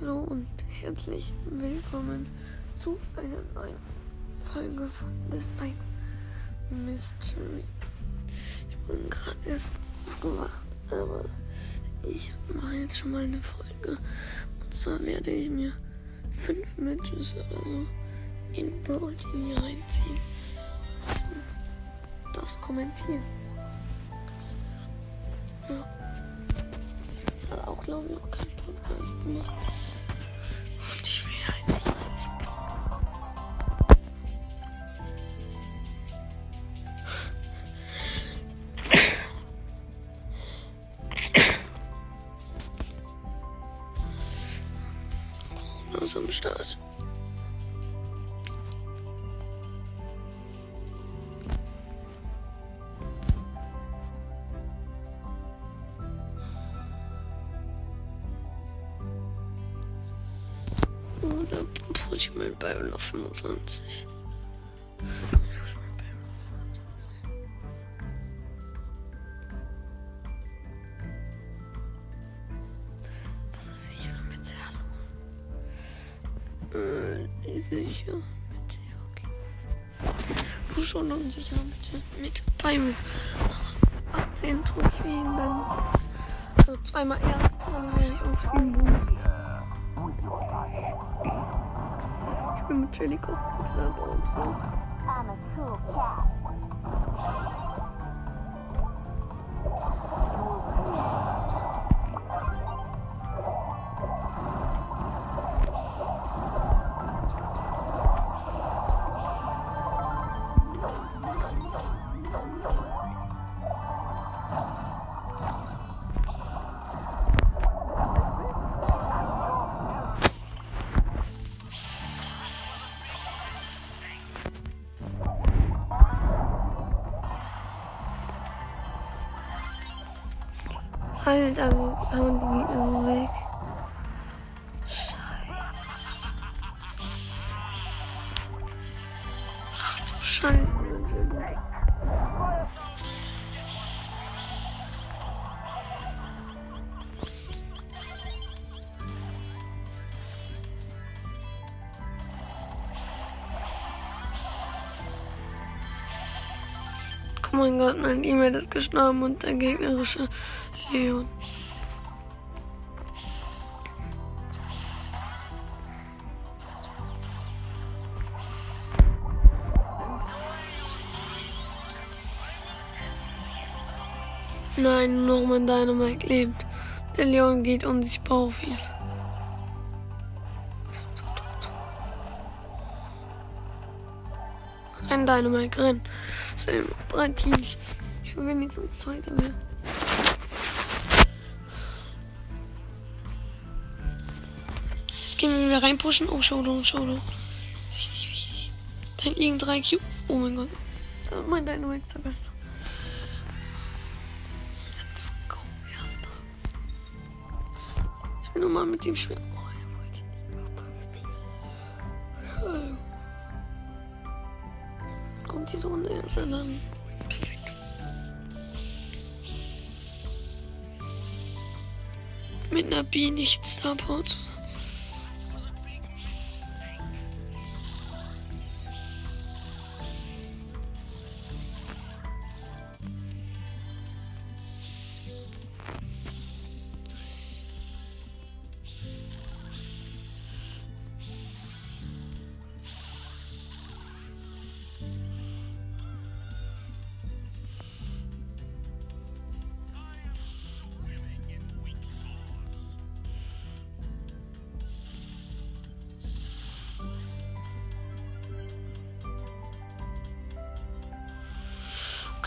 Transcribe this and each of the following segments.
Hallo und herzlich willkommen zu einer neuen Folge von The Spikes Mystery. Ich bin gerade erst aufgewacht, aber ich mache jetzt schon mal eine Folge. Und zwar werde ich mir fünf Matches oder so in Brawl TV reinziehen. Und das kommentieren. Ich habe auch, glaube ich, noch keinen Podcast gemacht. Ich Byron auf 25. Was ist sichere Mitte? Hallo? Äh, die sichere Mitte, okay. Du schon unsichere Mitte. Mit Byron. 18 Trophäen, dann. Also zweimal erst, Ich bin mit Jellico. Das ist aber auch so. I'm a cool cat. i find out be how we know mein Gott, mein E-Mail ist gestorben und der gegnerische Leon. Nein, nur noch mein Dynamite lebt. Der Leon geht unsichtbar auf ihn. Renn, Dynamite, renn. Drei Teams. Ich will wenigstens Zweiter werden. Jetzt gehen wir wieder reinpushen. Oh, Showdown, Showdown. Wichtig, wichtig. Liegen drei Cube. Oh mein Gott. Mein ist der Beste. Let's go, Erster. Ich will nur mal mit ihm spielen. Runde erst dann. Perfekt. Mit einer B nicht Starport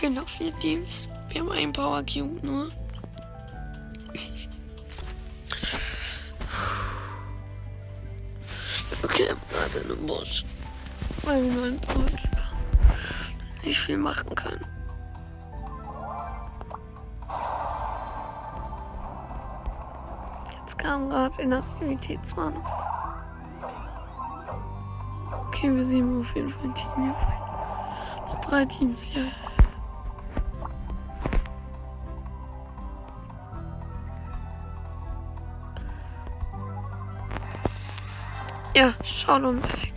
Okay, noch vier Teams. Wir haben einen Power Cube nur. Okay, gerade einen Boss. Weil nur einen Power Cube. Nicht viel machen können. Jetzt kam gerade Inaktivitätswarnung. Okay, wir sehen auf jeden Fall ein Team hier. Noch drei Teams, ja. Ja, schau Schaum, perfekt.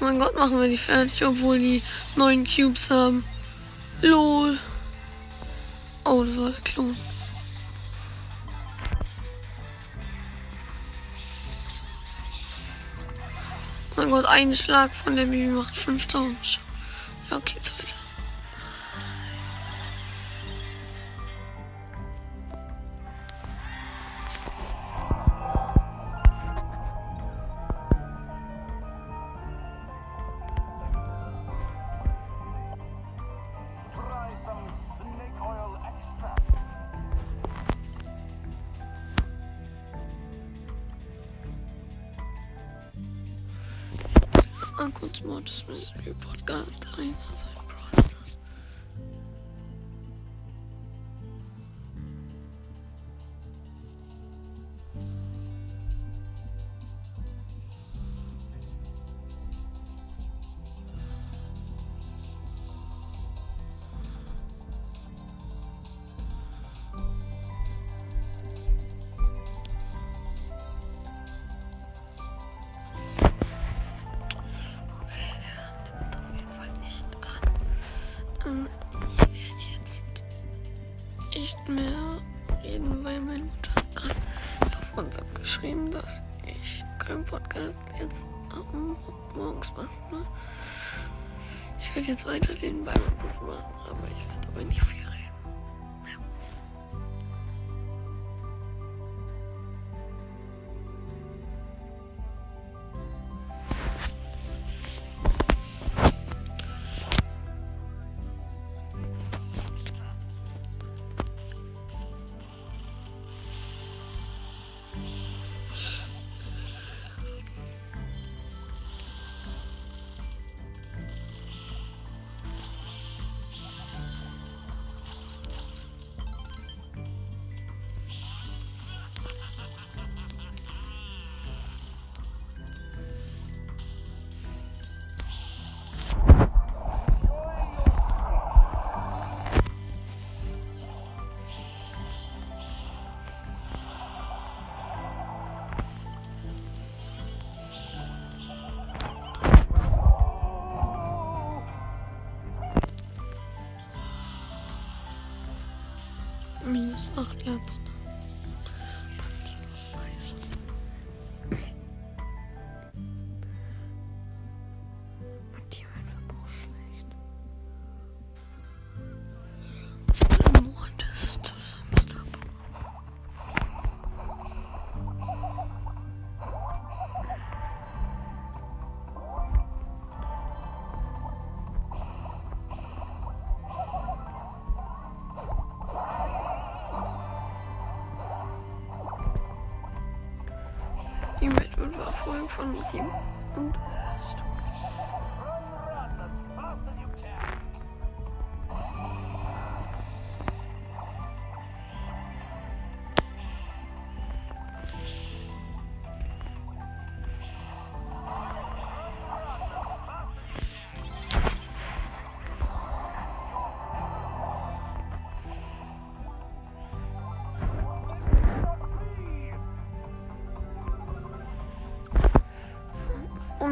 Mein Gott, machen wir die fertig, obwohl die neun Cubes haben. LOL. Oh, das war der Klon. Mein Gott, ein Schlag von der Bibi macht 5000. Ja, okay, 2000. Mal kurz Mortis Mystery Podcast ein. Also aber ich werde Minus 8 letzte. Verfolgt von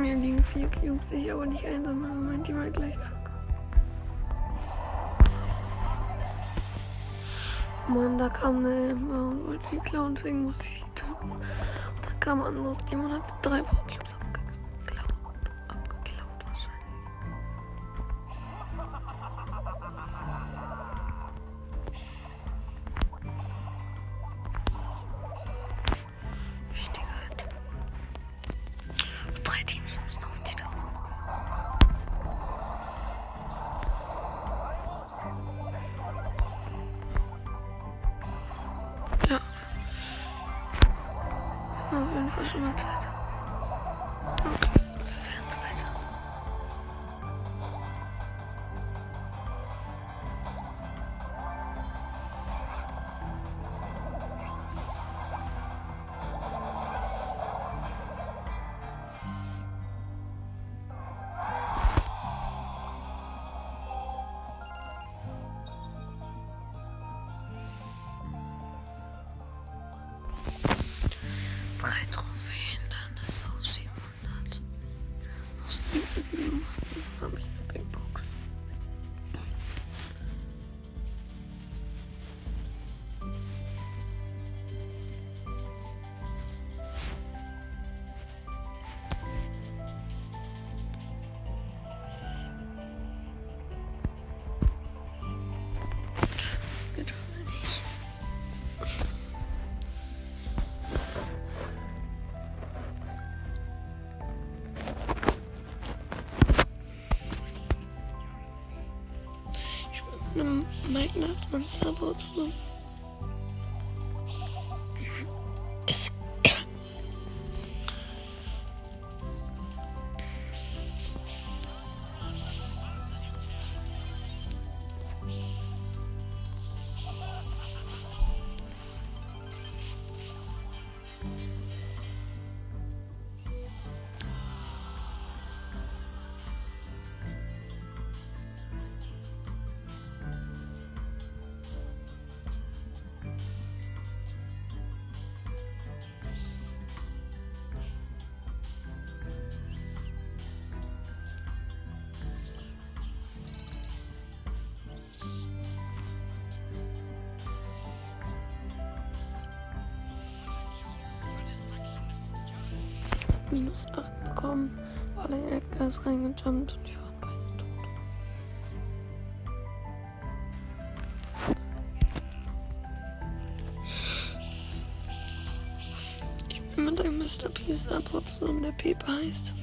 mir liegen vier Cubes, die ich aber nicht einsam. Mein Team halt gleich zurück. Mann, da kam eine Emma und wollte sie klauen, deswegen musste ich sie töten. Dann kam ein anderes Team und hat drei Power einem Mike Nachtsmann-Sabo zu. Zusammen. minus 8 bekommen, weil er Edgar ist reingejumpt und ich war beide tot. Ich bin mit einem Mr. P Starport zusammen, der Pepe heißt.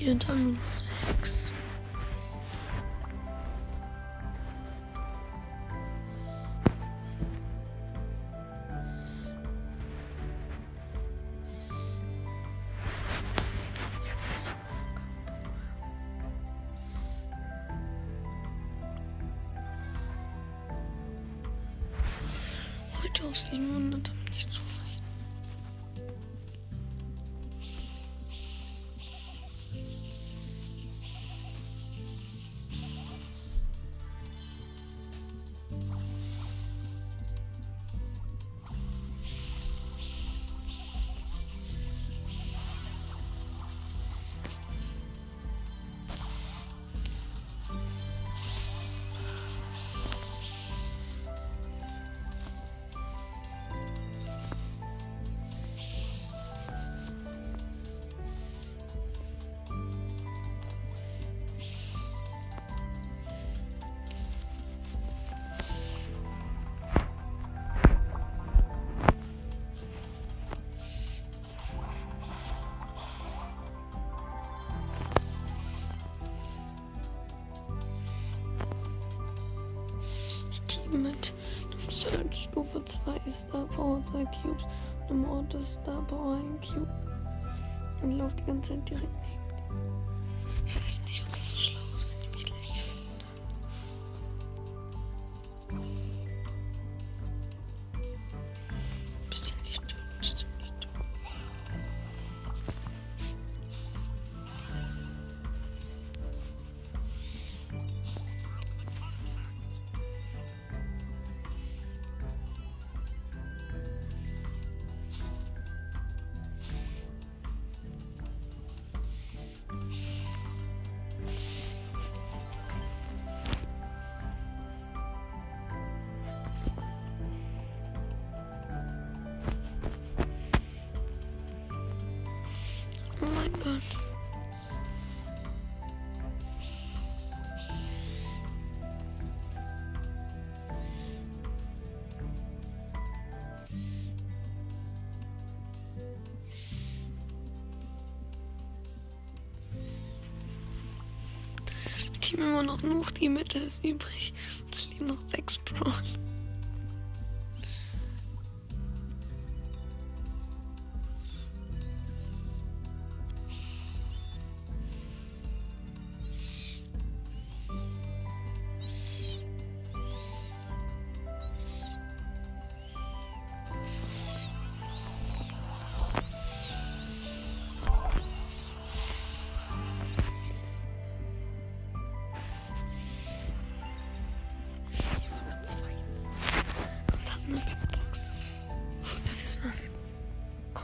Vierter minus 6. Heute diesem Monat bin ich zufrieden. 2 Star Power 2 Cubes, einem Auto Star Power 1 Cube. Und laufe die ganze Zeit direkt ich mir nur noch, noch die Mitte ist übrig. Es liegen noch sechs Brawler.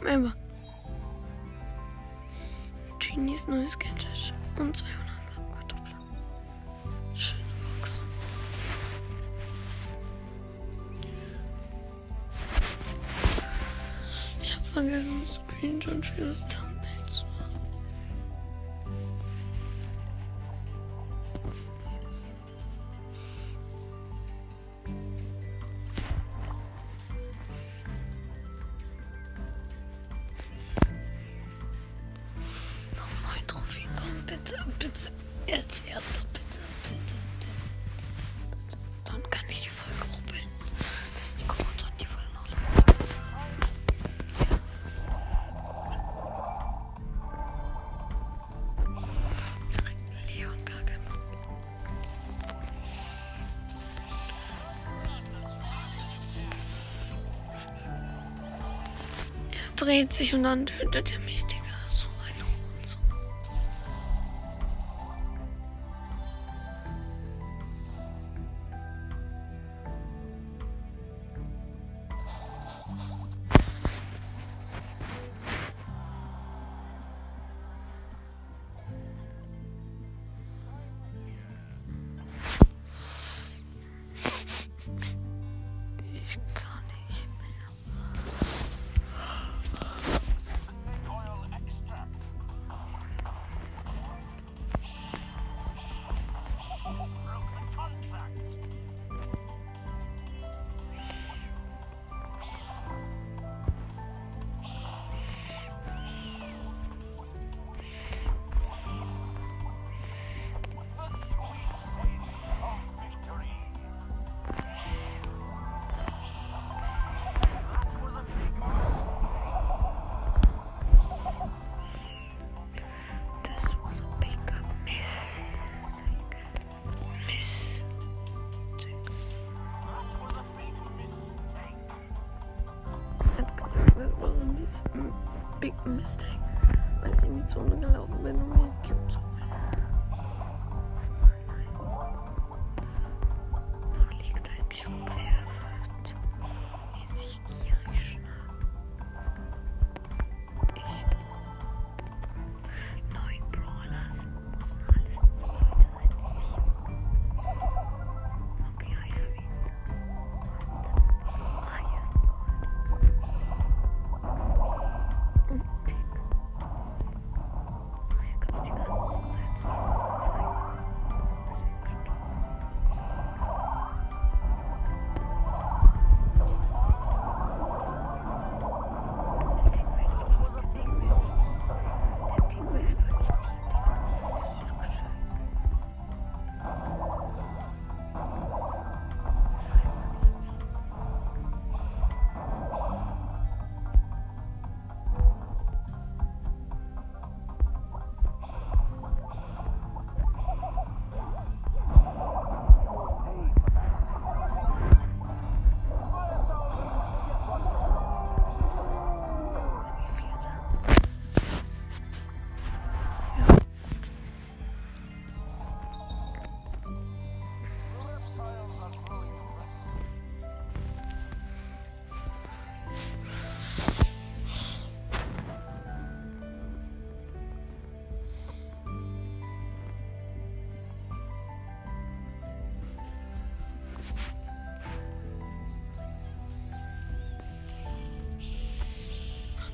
Member. Genies neues Gadget und 200 Doppler. Schöne Box. Ich hab vergessen, Screenshot für das Tag. dreht sich und dann tötet er mich.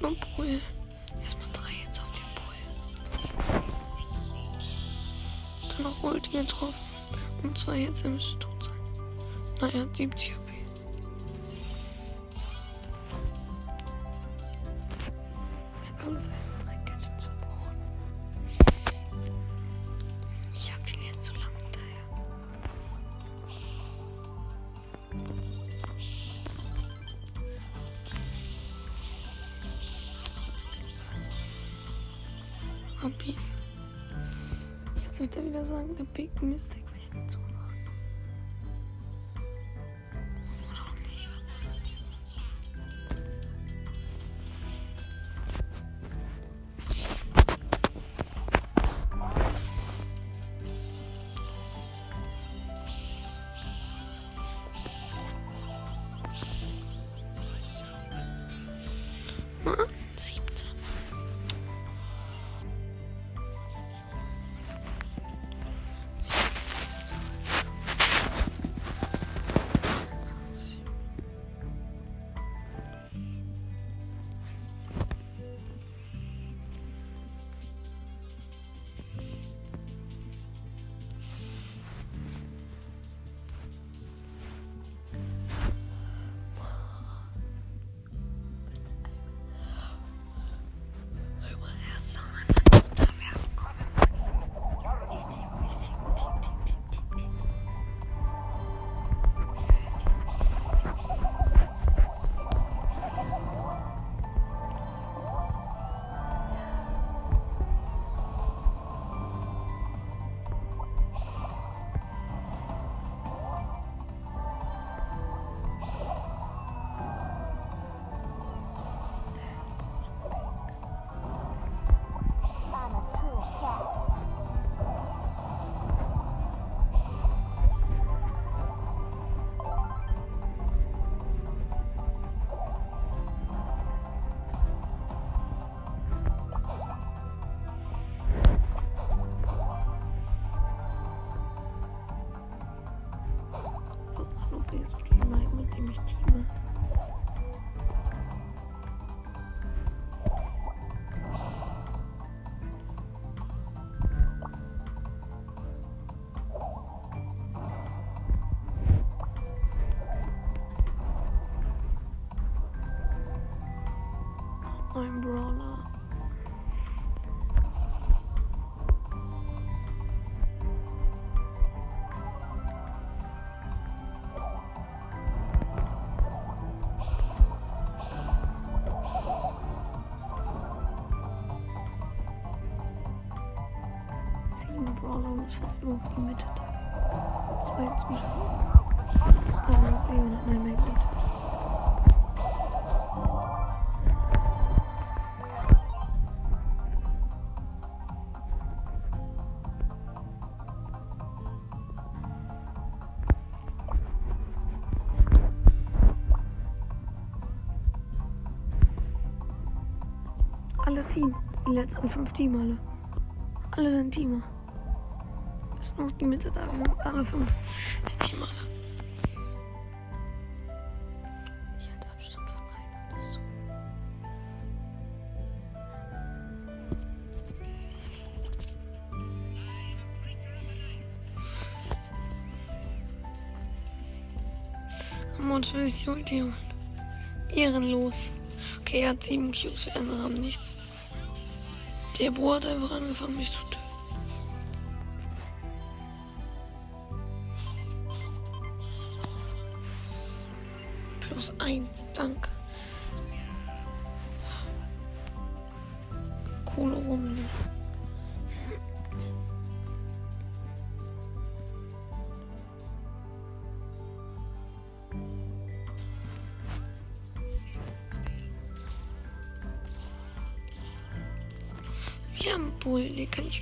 erstmal Pool. Erstmal drei jetzt auf den Pool. Dann noch Ulti getroffen. Und zwei jetzt im Institut sein. Naja, 70 er wieder sagen, der Big Mistake, Ein Die letzten fünf Team alle. Alle sind Teamer. Ist noch die Mitte da. Alle fünf. Team alle. Ich hatte Abstand von. Das ist so. Mond will sich die Ulti holen. Ehrenlos. Okay, er hat sieben Cubes, wir andere haben nichts. Der Bo hat einfach angefangen, mich zu töten.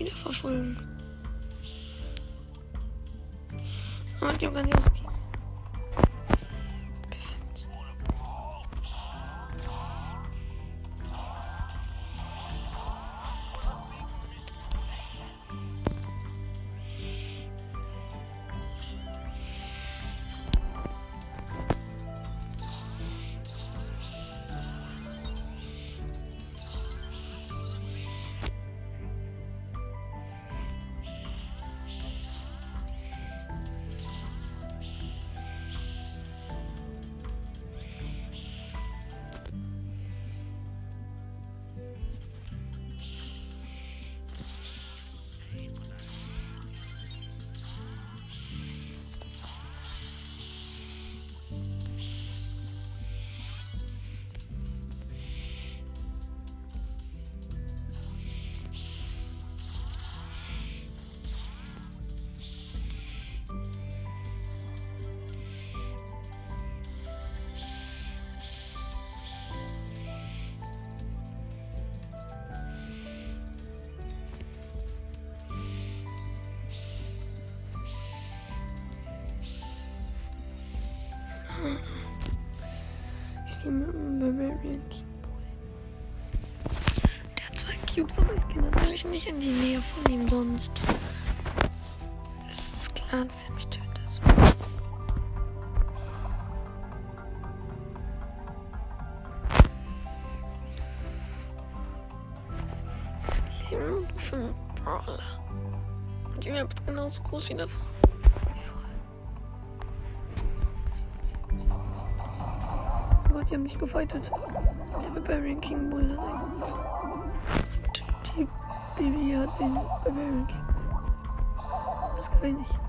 Wieder verfolgen. Und die haben gar nicht Boy. Der hat zwei Cubes, aber ich gehe natürlich nicht in die Nähe von ihm sonst. Es ist klar, dass er mich tötet. Leben fünf Brawler. Und die Map ist genauso groß wie davor. Die haben mich gefightet. Der Barbarian King Bull. Die Bibi hat den Barbarian King. Das gewinne ich. Nein,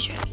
Sure.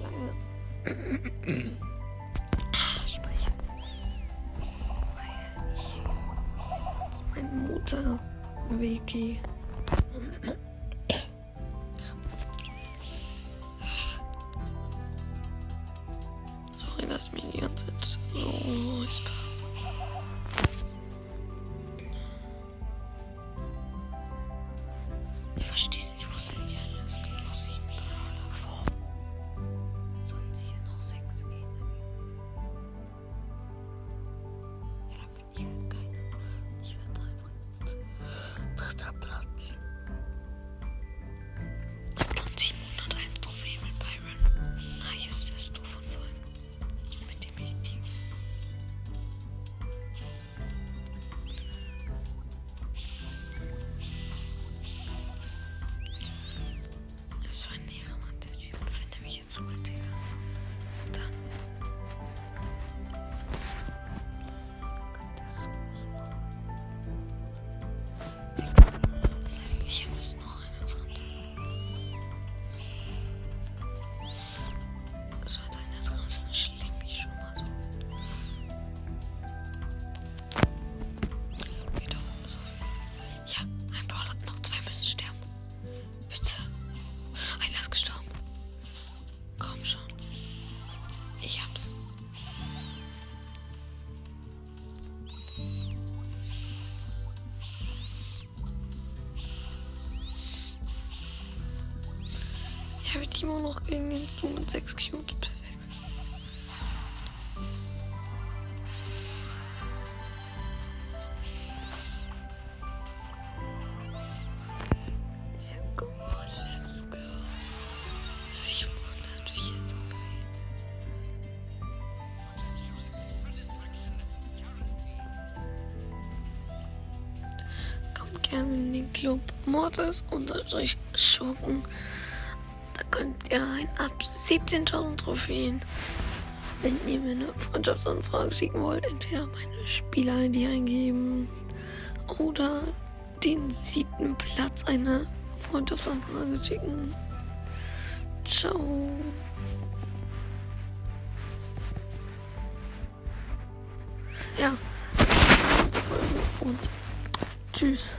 Den Stu mit 6 Cubes. Perfekt. Ich hab gewonnen. Let's go. 704 Trophäen. Kommt gerne in den Club Mortis unterstrich Schurken. Könnt ihr ein ab 17.000 Trophäen. Wenn ihr mir eine Freundschaftsanfrage schicken wollt, entweder meine Spieler-ID eingeben oder den siebten Platz einer Freundschaftsanfrage schicken. Ciao. Ja. Und tschüss.